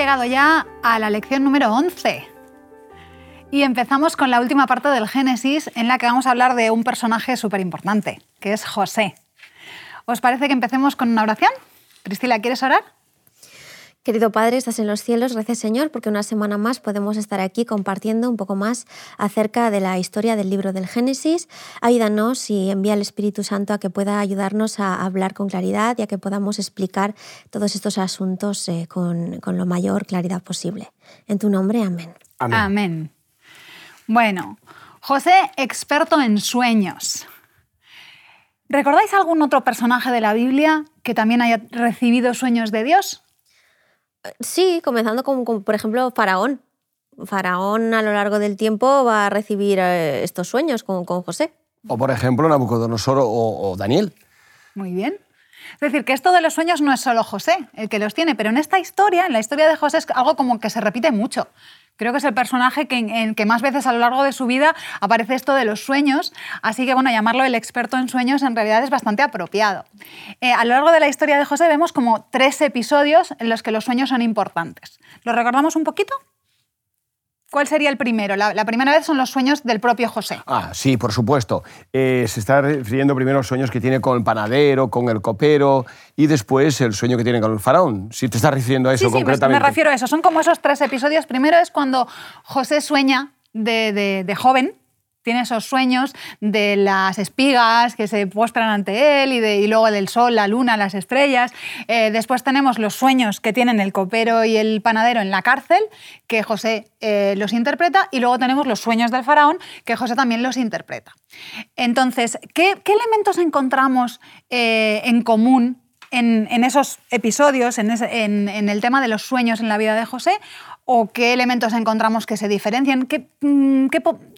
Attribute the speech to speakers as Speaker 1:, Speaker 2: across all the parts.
Speaker 1: llegado ya a la lección número 11. Y empezamos con la última parte del Génesis en la que vamos a hablar de un personaje súper importante, que es José. ¿Os parece que empecemos con una oración? Priscila, ¿quieres orar?
Speaker 2: Querido Padre, estás en los cielos, gracias Señor, porque una semana más podemos estar aquí compartiendo un poco más acerca de la historia del libro del Génesis. Ayúdanos y envía al Espíritu Santo a que pueda ayudarnos a hablar con claridad y a que podamos explicar todos estos asuntos eh, con, con la mayor claridad posible. En tu nombre, amén.
Speaker 1: Amén. amén. Bueno, José, experto en sueños. ¿Recordáis algún otro personaje de la Biblia que también haya recibido sueños de Dios?
Speaker 2: Sí, comenzando con, por ejemplo, Faraón. Faraón a lo largo del tiempo va a recibir eh, estos sueños con, con, José.
Speaker 3: O por ejemplo Nabucodonosor o, o Daniel.
Speaker 1: Muy bien. Es decir, que esto de los sueños no es solo José el que los tiene, pero en esta historia, en la historia de José, es algo como que se repite mucho. Creo que es el personaje que, en, que más veces a lo largo de su vida aparece esto de los sueños, así que bueno, llamarlo el experto en sueños en realidad es bastante apropiado. Eh, a lo largo de la historia de José vemos como tres episodios en los que los sueños son importantes. ¿Lo recordamos un poquito? ¿Cuál sería el primero? La, primera vez son los sueños del propio José.
Speaker 3: Ah, sí, por supuesto. Eh, se está refiriendo primero a los sueños que tiene con el panadero, con el copero y después el sueño que tiene con el faraón. Si te estás refiriendo a eso
Speaker 1: sí,
Speaker 3: concretamente.
Speaker 1: Sí, me refiero a eso. Son como esos tres episodios. Primero es cuando José sueña de, de joven, tiene esos sueños de las espigas que se postran ante él y, luego del sol, la luna, las estrellas. Eh, después tenemos los sueños que tienen el copero y el panadero en la cárcel, que José eh, los interpreta, y luego tenemos los sueños del faraón, que José también los interpreta. Entonces, ¿qué, elementos encontramos eh, en común en, esos episodios, en, el tema de los sueños en la vida de José, o qué elementos encontramos que se diferencian, qué, mm,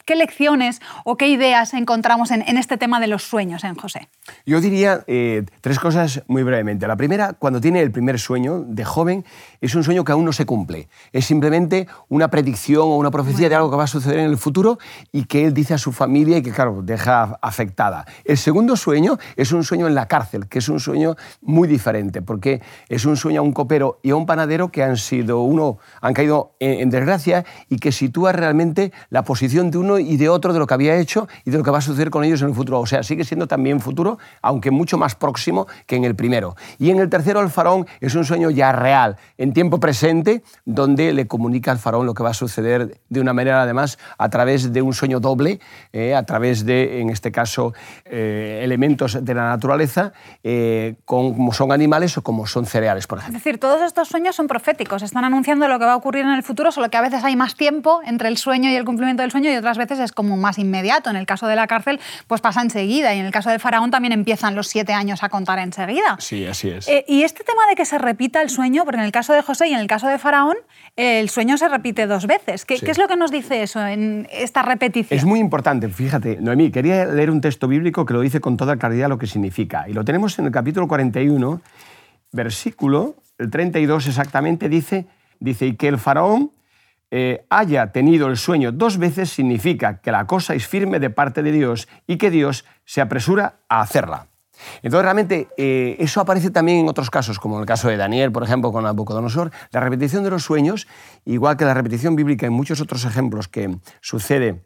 Speaker 1: qué, lecciones o qué ideas encontramos en, este tema de los sueños en José.
Speaker 3: Yo diría eh, tres cosas muy brevemente. La primera, cuando tiene el primer sueño de joven, es un sueño que aún no se cumple. Es simplemente una predicción o una profecía de algo que va a suceder en el futuro y que él dice a su familia y que, claro, deja afectada. El segundo sueño es un sueño en la cárcel, que es un sueño muy diferente, porque es un sueño a un copero y a un panadero que han sido, uno, han caído en, desgracia y que sitúa realmente la posición de uno y de otro de lo que había hecho y de lo que va a suceder con ellos en el futuro. O sea, sigue siendo también futuro, aunque mucho más próximo que en el primero. Y en el tercero, el faraón es un sueño ya real, en tiempo presente, donde le comunica al faraón lo que va a suceder de una manera, además, a través de un sueño doble, eh, a través de, en este caso, eh, elementos de la naturaleza, eh, como son animales o como son cereales, por ejemplo.
Speaker 1: Es decir, todos estos sueños son proféticos, están anunciando lo que va a ocurrir en el futuro, solo que a veces hay más tiempo entre el sueño y el cumplimiento del sueño y otras veces es como más inmediato. En el caso de la cárcel, pues pasa enseguida y en el caso del faraón también empiezan los siete años a contar enseguida.
Speaker 3: Sí, así es.
Speaker 1: Eh, y este tema de que se repita el sueño, porque en el caso de José y en el caso de faraón, el sueño se repite dos veces. ¿Qué, ¿Qué, es lo que nos dice eso en esta repetición?
Speaker 3: Es muy importante, fíjate, Noemí, quería leer un texto bíblico que lo dice con toda claridad lo que significa. Y lo tenemos en el capítulo 41, versículo, el 32 exactamente, dice, dice, y que el faraón eh, haya tenido el sueño dos veces significa que la cosa es firme de parte de Dios y que Dios se apresura a hacerla. Entonces, realmente, eh, eso aparece también en otros casos, como en el caso de Daniel, por ejemplo, con Nabucodonosor. La repetición de los sueños, igual que la repetición bíblica en muchos otros ejemplos que sucede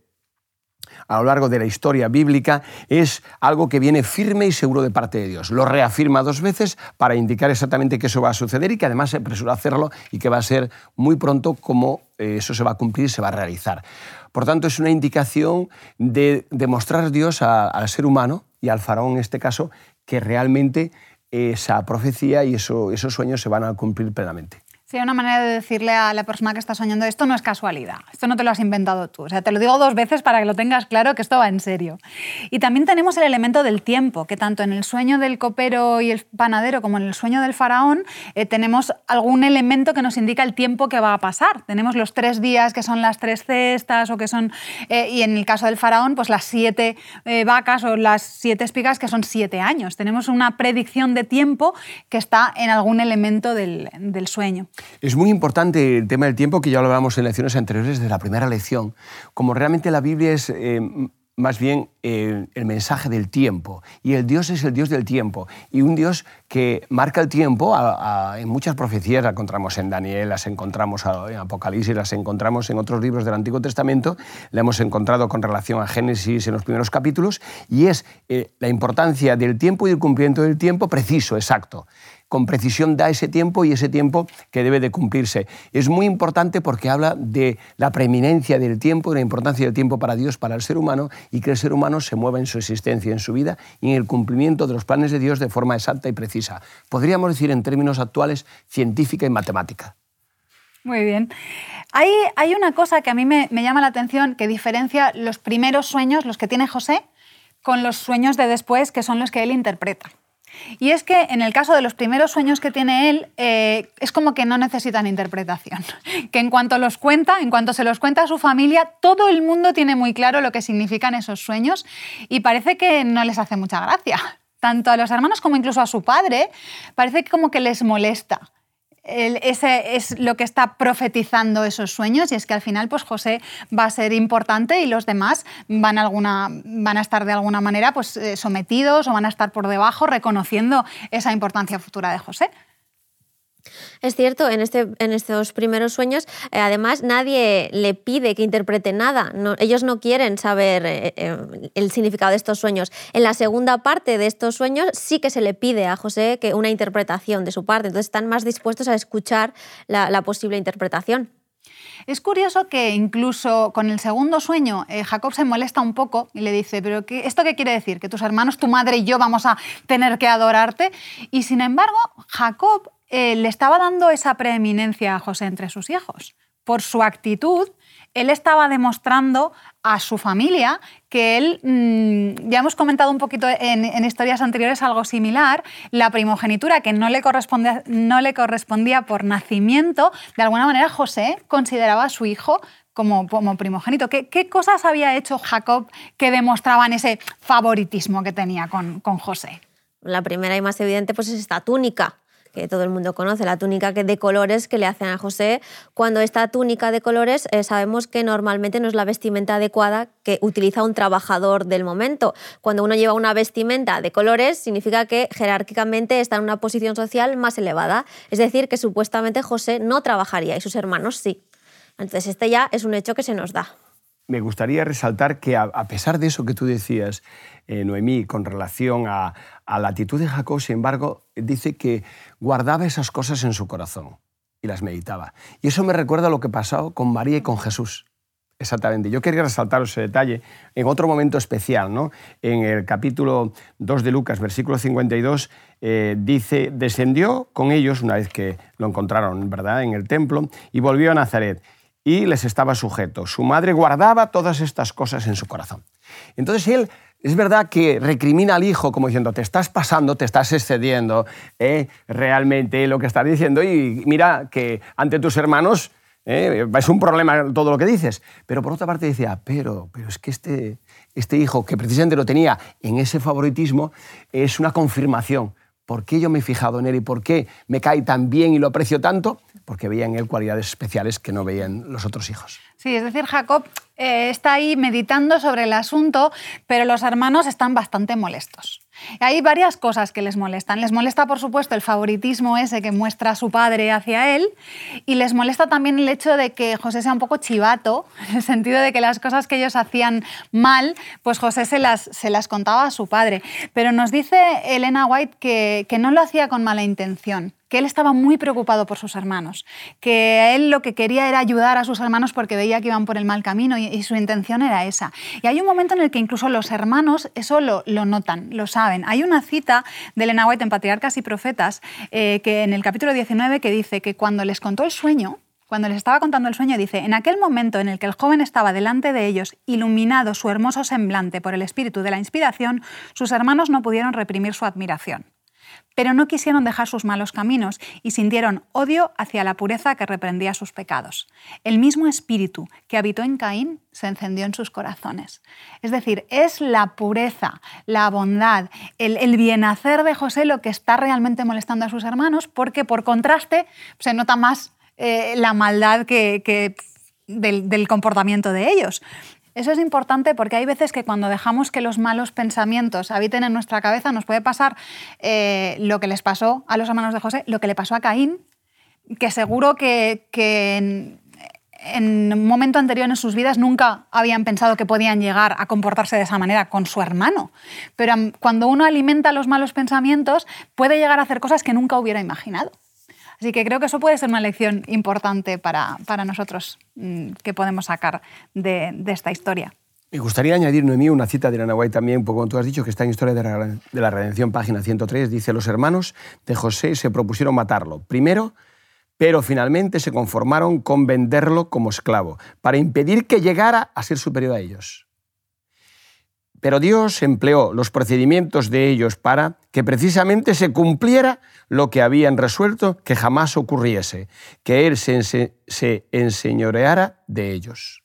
Speaker 3: a lo largo de la historia bíblica es algo que viene firme y seguro de parte de Dios. Lo reafirma dos veces para indicar exactamente que eso va a suceder y que además se apresura a hacerlo y que va a ser muy pronto como eh, eso se va a cumplir y se va a realizar. Por tanto, es una indicación de demostrar a Dios al ser humano y al faraón en este caso que realmente esa profecía y esos sueños se van a cumplir plenamente.
Speaker 1: Sí, una manera de decirle a la persona que está soñando, esto no es casualidad, esto no te lo has inventado tú. O sea, te lo digo dos veces para que lo tengas claro que esto va en serio. Y también tenemos el elemento del tiempo, que tanto en el sueño del copero y el panadero como en el sueño del faraón eh, tenemos algún elemento que nos indica el tiempo que va a pasar. Tenemos los tres días que son las tres cestas o que son, eh, y en el caso del faraón, pues las siete eh, vacas o las siete espigas que son siete años. Tenemos una predicción de tiempo que está en algún elemento del, del sueño.
Speaker 3: Es muy importante el tema del tiempo, que ya lo hablamos en lecciones anteriores de la primera lección. Como realmente la Biblia es eh, más bien eh, el mensaje del tiempo. Y el Dios es el Dios del tiempo. Y un Dios que marca el tiempo, en muchas profecías las encontramos en Daniel, las encontramos en Apocalipsis, las encontramos en otros libros del Antiguo Testamento, la hemos encontrado con relación a Génesis en los primeros capítulos, y es eh, la importancia del tiempo y el cumplimiento del tiempo preciso, exacto con precisión da ese tiempo y ese tiempo que debe de cumplirse. Es muy importante porque habla de la preeminencia del tiempo, de la importancia del tiempo para Dios, para el ser humano, y que el ser humano se mueva en su existencia, en su vida y en el cumplimiento de los planes de Dios de forma exacta y precisa. Podríamos decir en términos actuales, científica y matemática.
Speaker 1: Muy bien. Hay, hay una cosa que a mí me, me llama la atención que diferencia los primeros sueños, los que tiene José, con los sueños de después, que son los que él interpreta. Y es que en el caso de los primeros sueños que tiene él, eh, es como que no necesitan interpretación. Que en cuanto los cuenta, en cuanto se los cuenta a su familia, todo el mundo tiene muy claro lo que significan esos sueños y parece que no les hace mucha gracia. Tanto a los hermanos como incluso a su padre, parece como que les molesta ese es lo que está profetizando esos sueños y es que al final pues José va a ser importante y los demás van a, alguna, van a estar de alguna manera pues, eh, sometidos o van a estar por debajo reconociendo esa importancia futura de José.
Speaker 2: Es cierto, en, este, en estos primeros sueños, eh, además, nadie le pide que interprete nada. ellos no quieren saber eh, eh, el significado de estos sueños. En la segunda parte de estos sueños sí que se le pide a José que una interpretación de su parte. Entonces están más dispuestos a escuchar la, posible interpretación.
Speaker 1: Es curioso que incluso con el segundo sueño Jacob se molesta un poco y le dice, pero qué, ¿esto qué quiere decir? Que tus hermanos, tu madre y yo vamos a tener que adorarte. Y sin embargo, Jacob eh, le estaba dando esa preeminencia a José entre sus hijos. Por su actitud, él estaba demostrando a su familia que él, mm, ya hemos comentado un poquito en, historias anteriores algo similar, la primogenitura que no le, correspondía, no le correspondía por nacimiento, de alguna manera José consideraba a su hijo como, como primogénito. ¿Qué, ¿Qué, cosas había hecho Jacob que demostraban ese favoritismo que tenía con, con José?
Speaker 2: La primera y más evidente pues, es esta túnica que todo el mundo conoce, la túnica de colores que le hacen a José. Cuando esta túnica de colores eh, sabemos que normalmente no es la vestimenta adecuada que utiliza un trabajador del momento. Cuando uno lleva una vestimenta de colores significa que jerárquicamente está en una posición social más elevada. Es decir, que supuestamente José no trabajaría y sus hermanos sí. Entonces este ya es un hecho que se nos da.
Speaker 3: Me gustaría resaltar que a pesar de eso que tú decías, eh, Noemí con relación a, la actitud de Jacob, sin embargo, dice que guardaba esas cosas en su corazón y las meditaba. Y eso me recuerda a lo que pasó con María y con Jesús. Exactamente. Yo quería resaltar ese detalle en otro momento especial. ¿no? En el capítulo 2 de Lucas, versículo 52, eh, dice, descendió con ellos una vez que lo encontraron ¿verdad? en el templo y volvió a Nazaret y les estaba sujeto. Su madre guardaba todas estas cosas en su corazón. Entonces él es verdad que recrimina al hijo como diciendo, te estás pasando, te estás excediendo, ¿eh? realmente lo que estás diciendo y mira que ante tus hermanos ¿eh? es un problema todo lo que dices. Pero por otra parte decía, pero, pero es que este, este hijo, que precisamente lo tenía en ese favoritismo, es una confirmación. ¿Por qué yo me he fijado en él y por qué me cae tan bien y lo aprecio tanto? Porque veía en él cualidades especiales que no veían los otros hijos.
Speaker 1: Sí, es decir, Jacob eh, está ahí meditando sobre el asunto, pero los hermanos están bastante molestos. Hay varias cosas que les molestan. Les molesta, por supuesto, el favoritismo ese que muestra su padre hacia él y les molesta también el hecho de que José sea un poco chivato, en el sentido de que las cosas que ellos hacían mal, pues José se las, se las contaba a su padre. Pero nos dice Elena White que, que no lo hacía con mala intención que él estaba muy preocupado por sus hermanos, que él lo que quería era ayudar a sus hermanos porque veía que iban por el mal camino y, su intención era esa. Y hay un momento en el que incluso los hermanos eso lo, notan, lo saben. Hay una cita de Elena White en Patriarcas y Profetas eh, que en el capítulo 19 que dice que cuando les contó el sueño, cuando les estaba contando el sueño, dice, en aquel momento en el que el joven estaba delante de ellos, iluminado su hermoso semblante por el espíritu de la inspiración, sus hermanos no pudieron reprimir su admiración pero no quisieron dejar sus malos caminos y sintieron odio hacia la pureza que reprendía sus pecados. El mismo espíritu que habitó en Caín se encendió en sus corazones. Es decir, es la pureza, la bondad, el, el bienhacer de José lo que está realmente molestando a sus hermanos, porque por contraste se nota más eh, la maldad que, del, del comportamiento de ellos. Eso es importante porque hay veces que cuando dejamos que los malos pensamientos habiten en nuestra cabeza, nos puede pasar eh, lo que les pasó a los hermanos de José, lo que le pasó a Caín, que seguro que, en, en, un momento anterior en sus vidas nunca habían pensado que podían llegar a comportarse de esa manera con su hermano. Pero cuando uno alimenta los malos pensamientos, puede llegar a hacer cosas que nunca hubiera imaginado. Así que creo que eso puede ser una lección importante para, para nosotros mm, que podemos sacar de, de, esta historia.
Speaker 3: Me gustaría añadir, Noemí, una cita de Irana también, un poco como tú has dicho, que está en Historia de la Redención, página 103, dice, los hermanos de José se propusieron matarlo. Primero, pero finalmente se conformaron con venderlo como esclavo, para impedir que llegara a ser superior a ellos. Pero Dios empleó los procedimientos de ellos para que precisamente se cumpliera lo que habían resuelto que jamás ocurriese, que Él se, enseñoreara de ellos.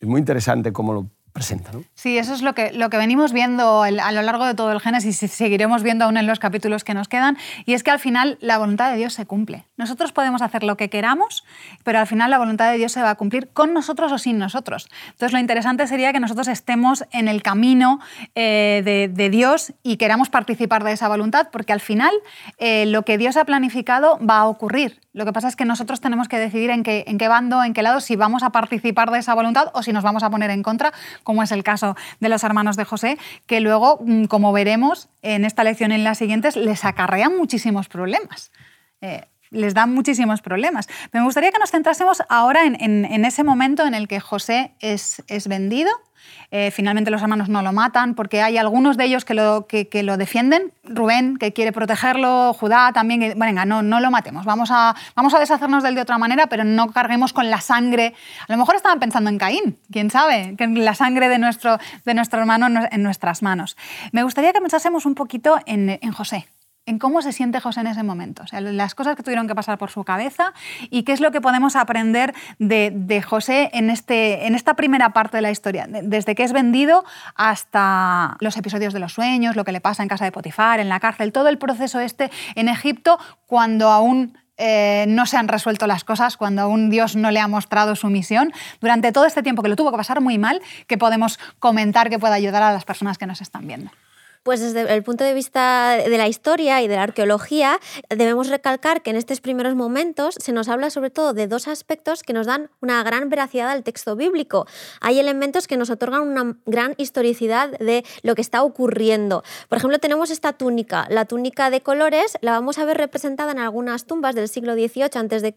Speaker 3: Es muy interesante cómo lo presenta.
Speaker 1: Sí, eso es lo que, lo que venimos viendo a lo largo de todo el Génesis y seguiremos viendo aún en los capítulos que nos quedan, y es que al final la voluntad de Dios se cumple. Nosotros podemos hacer lo que queramos, pero al final la voluntad de Dios se va a cumplir con nosotros o sin nosotros. Entonces lo interesante sería que nosotros estemos en el camino eh, de, Dios y queramos participar de esa voluntad, porque al final eh, lo que Dios ha planificado va a ocurrir. Lo que pasa es que nosotros tenemos que decidir en qué, en qué bando, en qué lado, si vamos a participar de esa voluntad o si nos vamos a poner en contra, como es el caso de los hermanos de José, que luego, mm, como veremos en esta lección y en las siguientes, les acarrean muchísimos problemas. Eh, les dan muchísimos problemas. me gustaría que nos centrásemos ahora en, ese momento en el que José es, es vendido eh, finalmente los hermanos no lo matan porque hay algunos de ellos que lo, que, lo defienden. Rubén, que quiere protegerlo, Judá también, que, bueno, venga, no, no lo matemos, vamos a, vamos a deshacernos de él de otra manera, pero no carguemos con la sangre. A lo mejor estaban pensando en Caín, quién sabe, que la sangre de nuestro, de hermano en nuestras manos. Me gustaría que pensásemos un poquito en José en cómo se siente José en ese momento, o sea, las cosas que tuvieron que pasar por su cabeza y qué es lo que podemos aprender de, José en, este, en esta primera parte de la historia, desde que es vendido hasta los episodios de los sueños, lo que le pasa en casa de Potifar, en la cárcel, todo el proceso este en Egipto cuando aún eh, no se han resuelto las cosas, cuando aún Dios no le ha mostrado su misión, durante todo este tiempo que lo tuvo que pasar muy mal, que podemos comentar que pueda ayudar a las personas que nos están viendo.
Speaker 2: Pues desde el punto de vista de la historia y de la arqueología, debemos recalcar que en estos primeros momentos se nos habla sobre todo de dos aspectos que nos dan una gran veracidad al texto bíblico. Hay elementos que nos otorgan una gran historicidad de lo que está ocurriendo. Por ejemplo, tenemos esta túnica. La túnica de colores la vamos a ver representada en algunas tumbas del siglo XVIII a.C.,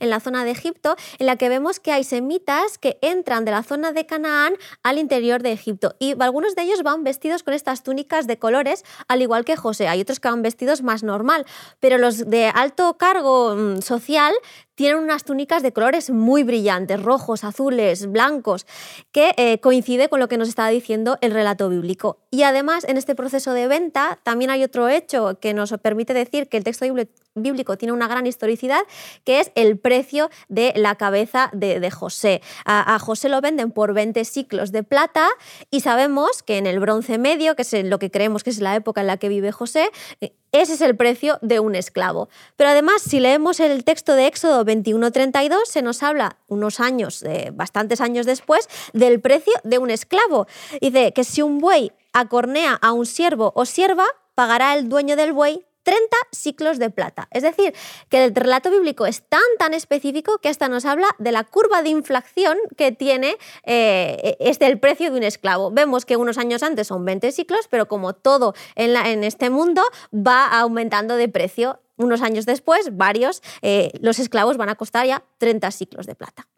Speaker 2: en la zona de Egipto, en la que vemos que hay semitas que entran de la zona de Canaán al interior de Egipto. Y algunos de ellos van vestidos con estas túnicas de colores, al igual que José. Hay otros que van vestidos más normal, pero los de alto cargo mm, social tienen unas túnicas de colores muy brillantes, rojos, azules, blancos, que eh, coincide con lo que nos está diciendo el relato bíblico. Y además, en este proceso de venta, también hay otro hecho que nos permite decir que el texto bíblico tiene una gran historicidad, que es el precio de la cabeza de, José. A, José lo venden por 20 ciclos de plata y sabemos que en el bronce medio, que es lo que creemos que es la época en la que vive José, eh, ese es el precio de un esclavo. Pero además, si leemos el texto de Éxodo 21:32, se nos habla unos años, eh, bastantes años después, del precio de un esclavo. Dice que si un buey acornea a un siervo o sierva, pagará el dueño del buey 30 ciclos de plata. Es decir, que el relato bíblico es tan, tan específico que hasta nos habla de la curva de inflación que tiene eh, este, el precio de un esclavo. Vemos que unos años antes son 20 ciclos, pero como todo en, en este mundo va aumentando de precio. Unos años después, varios, eh, los esclavos van a costar ya 30 ciclos de plata.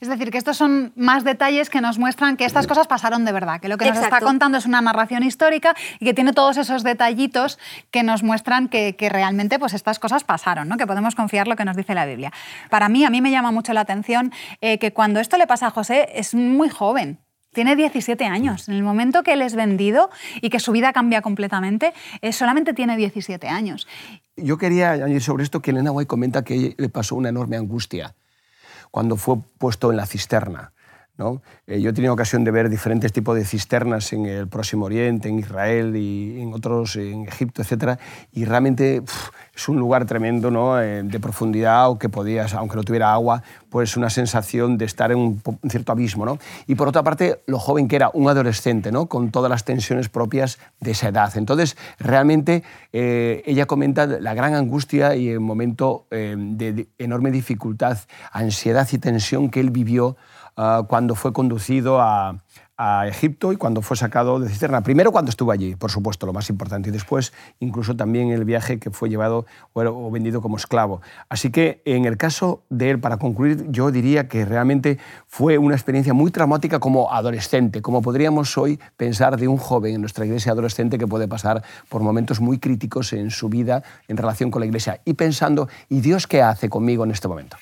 Speaker 1: Es decir, que estos son más detalles que nos muestran que estas cosas pasaron de verdad, que lo que nos está contando es una narración histórica y que tiene todos esos detallitos que nos muestran que, realmente pues, estas cosas pasaron, ¿no? que podemos confiar lo que nos dice la Biblia. Para mí, a mí me llama mucho la atención eh, que cuando esto le pasa a José es muy joven. Tiene 17 años. En el momento que él es vendido y que su vida cambia completamente, eh, solamente tiene 17 años.
Speaker 3: Yo quería añadir sobre esto que Elena White comenta que le pasó una enorme angustia cuando fue puesto en la cisterna Eh, yo he tenido ocasión de ver diferentes tipos de cisternas en el Próximo Oriente, en Israel y en otros, en Egipto, etc. Y realmente es un lugar tremendo ¿no? Eh, de profundidad o que podías, aunque no tuviera agua, pues una sensación de estar en un, cierto abismo. ¿no? Y por otra parte, lo joven que era, un adolescente, ¿no? con todas las tensiones propias de esa edad. Entonces, realmente eh, ella comenta la gran angustia y el momento de enorme dificultad, ansiedad y tensión que él vivió Ah, cuando fue conducido a, Egipto y cuando fue sacado de cisterna. Primero cuando estuvo allí, por supuesto, lo más importante, y después incluso también el viaje que fue llevado o, vendido como esclavo. Así que en el caso de él, para concluir, yo diría que realmente fue una experiencia muy traumática como adolescente, como podríamos hoy pensar de un joven en nuestra iglesia adolescente que puede pasar por momentos muy críticos en su vida en relación con la iglesia y pensando, ¿y Dios qué hace conmigo en este momento?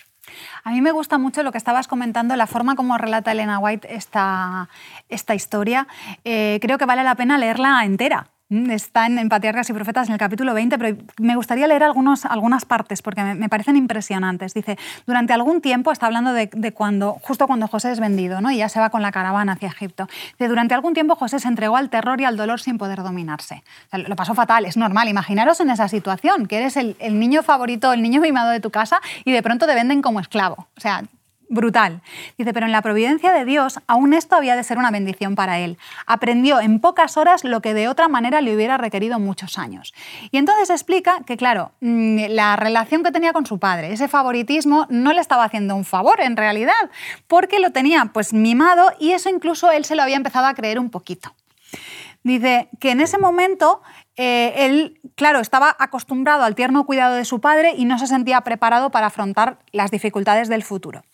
Speaker 1: A mí me gusta mucho lo que estabas comentando, la forma como relata Elena White esta, esta historia. Eh, creo que vale la pena leerla entera. Mm, está en, Patriarcas y Profetas en el capítulo 20, pero me gustaría leer algunos, algunas partes porque me, parecen impresionantes. Dice, durante algún tiempo, está hablando de, cuando, justo cuando José es vendido ¿no? y ya se va con la caravana hacia Egipto. Dice, durante algún tiempo José se entregó al terror y al dolor sin poder dominarse. lo pasó fatal, es normal. Imaginaros en esa situación, que eres el, el niño favorito, el niño mimado de tu casa y de pronto te venden como esclavo. O sea, brutal. Dice, pero en la providencia de Dios aún esto había de ser una bendición para él. Aprendió en pocas horas lo que de otra manera le hubiera requerido muchos años. Y entonces explica que, claro, mm, la relación que tenía con su padre, ese favoritismo, no le estaba haciendo un favor en realidad, porque lo tenía pues mimado y eso incluso él se lo había empezado a creer un poquito. Dice que en ese momento eh, él, claro, estaba acostumbrado al tierno cuidado de su padre y no se sentía preparado para afrontar las dificultades del futuro.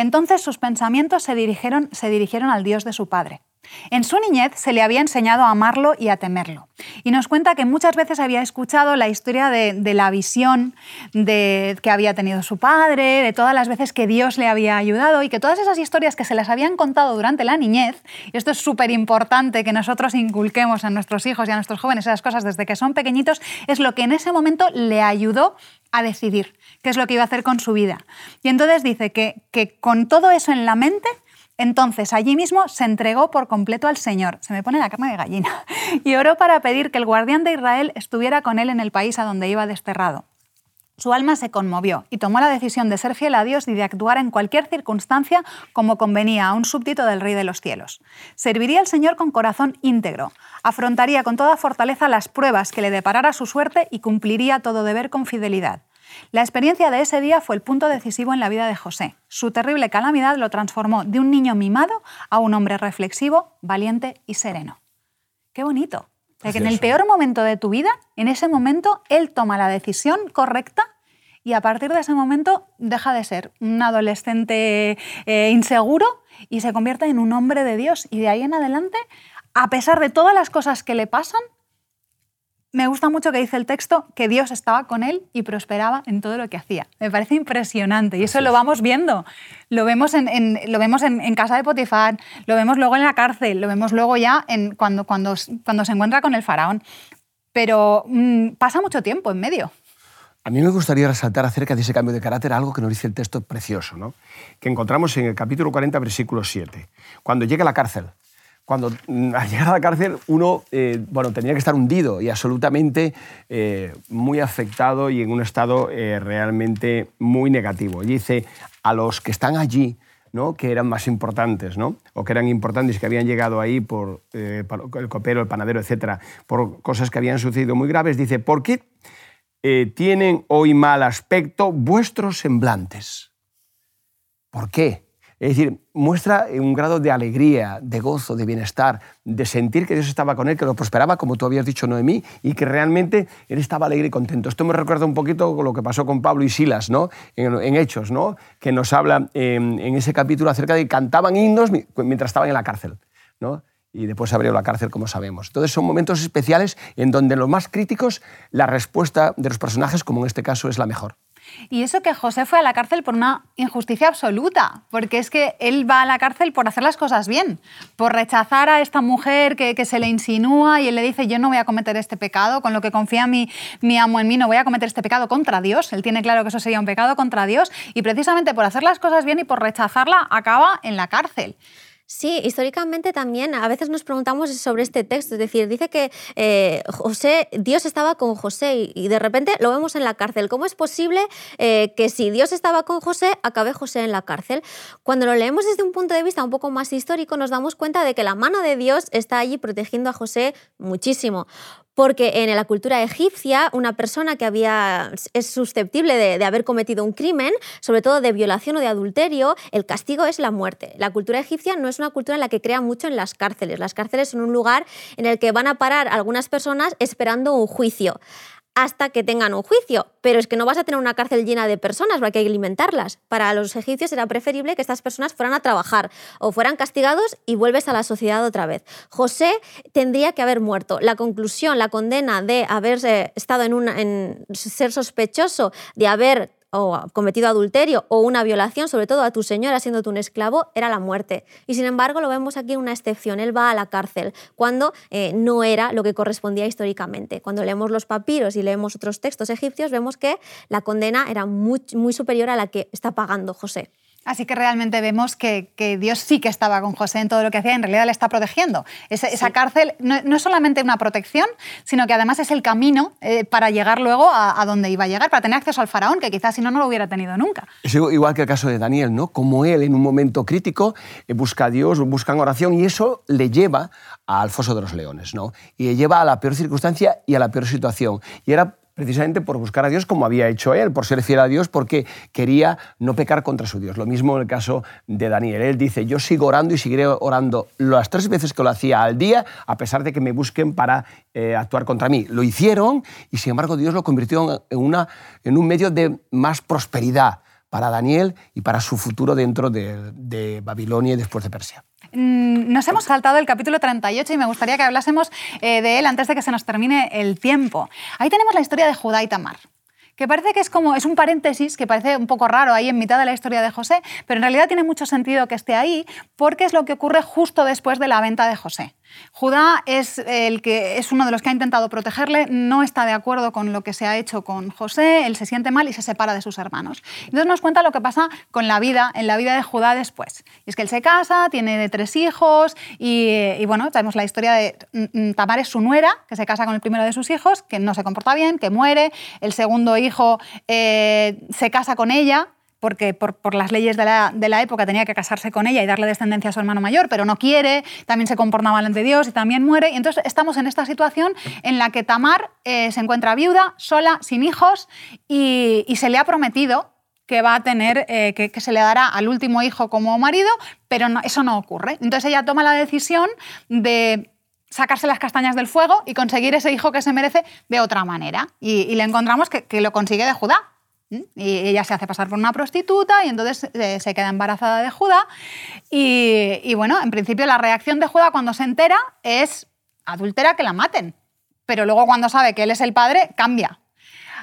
Speaker 1: Entonces sus pensamientos se dirigieron, se dirigieron al Dios de su padre. En su niñez se le había enseñado a amarlo y a temerlo. Y nos cuenta que muchas veces había escuchado la historia de, la visión de, que había tenido su padre, de todas las veces que Dios le había ayudado y que todas esas historias que se les habían contado durante la niñez, y esto es súper importante que nosotros inculquemos a nuestros hijos y a nuestros jóvenes esas cosas desde que son pequeñitos, es lo que en ese momento le ayudó a decidir qué es lo que iba a hacer con su vida. Y entonces dice que con todo eso en la mente, entonces allí mismo se entregó por completo al Señor, se me pone la carne de gallina, y oró para pedir que el guardián de Israel estuviera con él en el país a donde iba desterrado. Su alma se conmovió y tomó la decisión de ser fiel a Dios y de actuar en cualquier circunstancia como convenía a un súbdito del Rey de los cielos. Serviría al Señor con corazón íntegro, afrontaría con toda fortaleza las pruebas que le deparara su suerte y cumpliría todo deber con fidelidad. La experiencia de ese día fue el punto decisivo en la vida de José. Su terrible calamidad lo transformó de un niño mimado a un hombre reflexivo, valiente y sereno. Qué bonito. que en el peor momento de tu vida, en ese momento, él toma la decisión correcta y a partir de ese momento deja de ser un adolescente eh, inseguro y se convierte en un hombre de Dios. Y de ahí en adelante, a pesar de todas las cosas que le pasan, me gusta mucho que dice el texto que Dios estaba con él y prosperaba en todo lo que hacía. Me parece impresionante y eso lo vamos viendo. Lo vemos en, lo vemos en, casa de Potifar, lo vemos luego en la cárcel, lo vemos luego ya en, cuando, cuando, cuando se encuentra con el faraón. Pero mm, pasa mucho tiempo en medio.
Speaker 3: A mí me gustaría resaltar acerca de ese cambio de carácter algo que nos dice el texto precioso, ¿no? que encontramos en el capítulo 40, versículo 7. Cuando llega a la cárcel, cuando mm, al llegar a la cárcel uno eh, bueno, tenía que estar hundido y absolutamente eh, muy afectado y en un estado eh, realmente muy negativo. Y dice, a los que están allí, ¿no? que eran más importantes, ¿no? o que eran importantes, que habían llegado ahí por el copero, el panadero, etcétera, por cosas que habían sucedido muy graves, dice, ¿por qué tienen hoy mal aspecto vuestros semblantes? ¿Por qué? Es decir, muestra un grado de alegría, de gozo, de bienestar, de sentir que Dios estaba con él, que lo prosperaba, como tú habías dicho, Noemí, y que realmente él estaba alegre y contento. Esto me recuerda un poquito lo que pasó con Pablo y Silas, ¿no? en, Hechos, ¿no? que nos habla en, ese capítulo acerca de que cantaban himnos mientras estaban en la cárcel. ¿no? y después abrió la cárcel, como sabemos. Entonces son momentos especiales en donde en los más críticos la respuesta de los personajes, como en este caso, es la mejor.
Speaker 1: Y eso que José fue a la cárcel por una injusticia absoluta, porque es que él va a la cárcel por hacer las cosas bien, por rechazar a esta mujer que, se le insinúa y él le dice, yo no voy a cometer este pecado, con lo que confía mi, mi amo en mí, no voy a cometer este pecado contra Dios. Él tiene claro que eso sería un pecado contra Dios y precisamente por hacer las cosas bien y por rechazarla acaba en la cárcel.
Speaker 2: Sí, históricamente también a veces nos preguntamos sobre este texto, es decir, dice que eh, José, Dios estaba con José y de repente lo vemos en la cárcel. ¿Cómo es posible eh, que si Dios estaba con José, acabe José en la cárcel? Cuando lo leemos desde un punto de vista un poco más histórico, nos damos cuenta de que la mano de Dios está allí protegiendo a José muchísimo porque en la cultura egipcia una persona que había, es susceptible de, haber cometido un crimen, sobre todo de violación o de adulterio, el castigo es la muerte. La cultura egipcia no es una cultura en la que crea mucho en las cárceles. Las cárceles son un lugar en el que van a parar algunas personas esperando un juicio hasta que tengan un juicio. Pero es que no vas a tener una cárcel llena de personas, porque hay que alimentarlas. Para los egipcios era preferible que estas personas fueran a trabajar o fueran castigados y vuelves a la sociedad otra vez. José tendría que haber muerto. La conclusión, la condena de haber estado en, una, en ser sospechoso de haber o cometido adulterio o una violación, sobre todo a tu señora siendo un esclavo, era la muerte. Y sin embargo lo vemos aquí una excepción. Él va a la cárcel cuando eh, no era lo que correspondía históricamente. Cuando leemos los papiros y leemos otros textos egipcios, vemos que la condena era muy superior a la que está pagando José.
Speaker 1: Así que realmente vemos que, Dios sí que estaba con José en todo lo que hacía, en realidad le está protegiendo. Esa, cárcel no, es solamente una protección, sino que además es el camino eh, para llegar luego a, donde iba a llegar, para tener acceso al faraón, que quizás si no, no lo hubiera tenido nunca.
Speaker 3: Es igual que el caso de Daniel, ¿no? Como él en un momento crítico eh, busca a Dios, busca en oración y eso le lleva al foso de los leones, ¿no? Y le lleva a la peor circunstancia y a la peor situación. Y era precisamente por buscar a Dios como había hecho él, por ser fiel a Dios, porque quería no pecar contra su Dios. Lo mismo en el caso de Daniel. Él dice, yo sigo orando y seguiré orando las tres veces que lo hacía al día, a pesar de que me busquen para eh, actuar contra mí. Lo hicieron y sin embargo Dios lo convirtió en, una, en un medio de más prosperidad para Daniel y para su futuro dentro de, de Babilonia y después de Persia.
Speaker 1: Mm, nos hemos saltado el capítulo 38 y me gustaría que hablásemos eh, de él antes de que se nos termine el tiempo. Ahí tenemos la historia de Judá y Tamar que parece que es como es un paréntesis que parece un poco raro ahí en mitad de la historia de José, pero en realidad tiene mucho sentido que esté ahí porque es lo que ocurre justo después de la venta de José. Judá es, el que, es uno de los que ha intentado protegerle, no está de acuerdo con lo que se ha hecho con José, él se siente mal y se separa de sus hermanos. Entonces nos cuenta lo que pasa con la vida, en la vida de Judá después. Y es que él se casa, tiene tres hijos y, bueno, tenemos la historia de mm, mm, Tamar es su nuera, que se casa con el primero de sus hijos, que no se comporta bien, que muere, el segundo hijo eh, se casa con ella, porque por, las leyes de la, época tenía que casarse con ella y darle descendencia a su hermano mayor, pero no quiere, también se comporta mal ante Dios y también muere. Y entonces estamos en esta situación en la que Tamar eh, se encuentra viuda, sola, sin hijos, y, se le ha prometido que va a tener, eh, que, se le dará al último hijo como marido, pero eso no ocurre. Entonces ella toma la decisión de sacarse las castañas del fuego y conseguir ese hijo que se merece de otra manera. Y, le encontramos que, lo consigue de Judá, y ella se hace pasar por una prostituta y entonces eh, se queda embarazada de Judá. Y, bueno, en principio la reacción de Judá cuando se entera es adultera que la maten. Pero luego cuando sabe que él es el padre, cambia.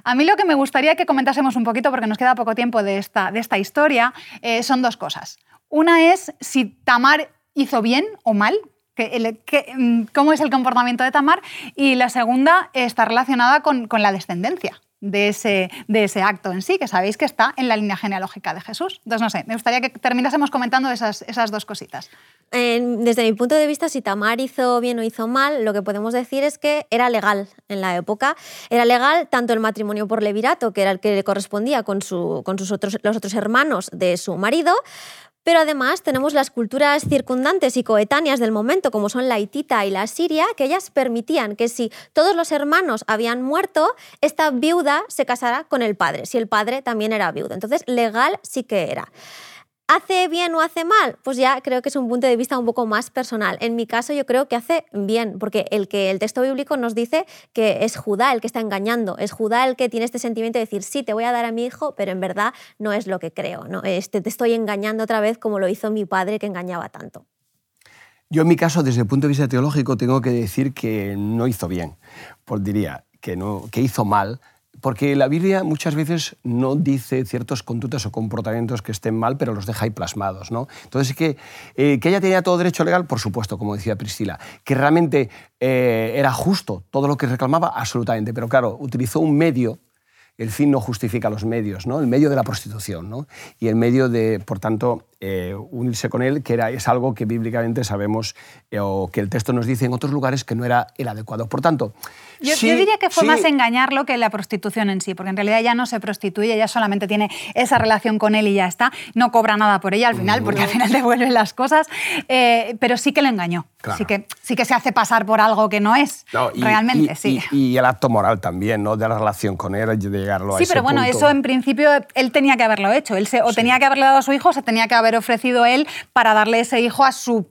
Speaker 1: A mí lo que me gustaría que comentásemos un poquito, porque nos queda poco tiempo de esta, de esta historia, eh, son dos cosas. Una es si Tamar hizo bien o mal, mm, cómo es el comportamiento de Tamar, y la segunda está relacionada con, con la descendencia de ese, de ese acto en sí, que sabéis que está en la línea genealógica de Jesús. Entonces, no sé, me gustaría que terminásemos comentando esas, esas dos cositas.
Speaker 2: desde mi punto de vista, si Tamar hizo bien o hizo mal, lo que podemos decir es que era legal en la época. Era legal tanto el matrimonio por levirato, que era el que le correspondía con, su, con sus otros, los otros hermanos de su marido, pero además tenemos las culturas circundantes y coetáneas del momento, como son la hitita y la siria, que ellas permitían que si todos los hermanos habían muerto, esta viuda se casara con el padre, si el padre también era viudo. Entonces, legal sí que era. ¿Hace bien o hace mal? Pues ya creo que es un punto de vista un poco más personal. En mi caso yo creo que hace bien, porque el que el texto bíblico nos dice que es Judá el que está engañando, es Judá el que tiene este sentimiento de decir, sí, te voy a dar a mi hijo, pero en verdad no es lo que creo, ¿no? Este, te estoy engañando otra vez como lo hizo mi padre que engañaba tanto.
Speaker 3: Yo en mi caso, desde el punto de vista teológico, tengo que decir que no hizo bien, pues diría que, no, que hizo mal, porque la Biblia muchas veces no dice ciertos conductas o comportamientos que estén mal, pero los deja ahí plasmados. ¿no? Entonces, que, eh, que ella tenía todo derecho legal, por supuesto, como decía Priscila. Que realmente eh, era justo todo lo que reclamaba, absolutamente. Pero claro, utilizó un medio el fin no justifica los medios, ¿no? el medio de la prostitución ¿no? y el medio de, por tanto, eh, unirse con él, que era, es algo que bíblicamente sabemos o que el texto nos dice en otros lugares que no era el adecuado. Por tanto,
Speaker 1: yo, diría que fue más engañarlo que la prostitución en sí, porque en realidad ella no se prostituye, ella solamente tiene esa relación con él y ya está, no cobra nada por ella al final, porque al final devuelve las cosas, eh, pero sí que le engañó, sí, que, sí que se hace pasar por algo que no es, realmente, sí.
Speaker 3: Y, el acto moral también, ¿no? de la relación con él, de llegarlo
Speaker 1: a Sí, pero bueno, eso en principio él tenía que haberlo hecho, él se, o tenía que haberle dado a su hijo, o se tenía que haber ofrecido él para darle ese hijo a su,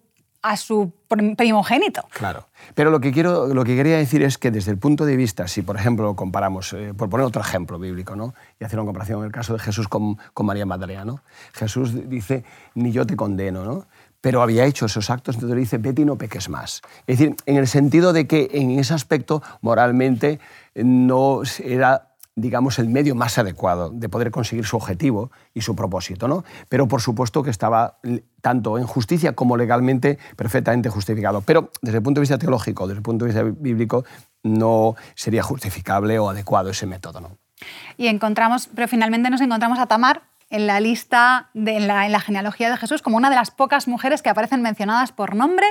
Speaker 1: a su primogénito.
Speaker 3: Claro. Pero lo que, quiero, lo que quería decir es que desde el punto de vista, si por ejemplo comparamos, eh, por poner otro ejemplo bíblico, ¿no? y hacer una comparación en el caso de Jesús con, con María Magdalena, ¿no? Jesús dice, ni yo te condeno, ¿no? pero había hecho esos actos, entonces le dice, vete y no peques más. Es decir, en el sentido de que en ese aspecto moralmente no era digamos, el medio más adecuado de poder conseguir su objetivo y su propósito. ¿no? Pero por supuesto que estaba tanto en justicia como legalmente perfectamente justificado. Pero desde el punto de vista teológico, desde el punto de vista bíblico, no sería justificable o adecuado ese método. ¿no?
Speaker 1: Y encontramos, pero finalmente nos encontramos a Tamar en la lista, de, en, la, genealogía de Jesús, como una de las pocas mujeres que aparecen mencionadas por nombre.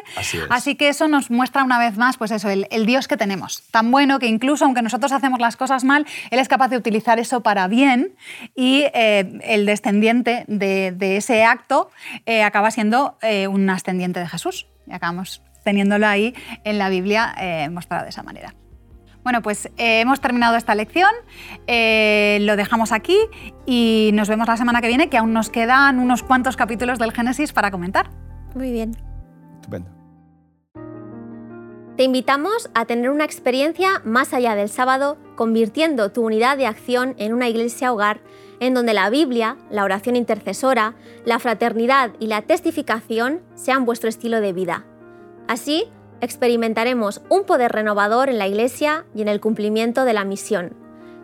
Speaker 1: Así, que eso nos muestra una vez más pues eso, el, Dios que tenemos, tan bueno que incluso aunque nosotros hacemos las cosas mal, Él es capaz de utilizar eso para bien y eh, el descendiente de, ese acto eh, acaba siendo eh, un ascendiente de Jesús. Y acabamos teniéndolo ahí en la Biblia mostrado de esa manera. Bueno, pues eh, hemos terminado esta lección, eh, lo dejamos aquí y nos vemos la semana que viene, que aún nos quedan unos cuantos capítulos del Génesis para comentar.
Speaker 2: Muy bien.
Speaker 3: Estupendo.
Speaker 2: Te invitamos a tener una experiencia más allá del sábado, convirtiendo tu unidad de acción en una iglesia hogar en donde la Biblia, la oración intercesora, la fraternidad y la testificación sean vuestro estilo de vida. Así, experimentaremos un poder renovador en la Iglesia y en el cumplimiento de la misión.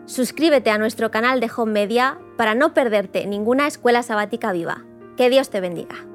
Speaker 2: Suscríbete a nuestro canal de Home Media para no perderte ninguna escuela sabática viva. Que Dios te bendiga.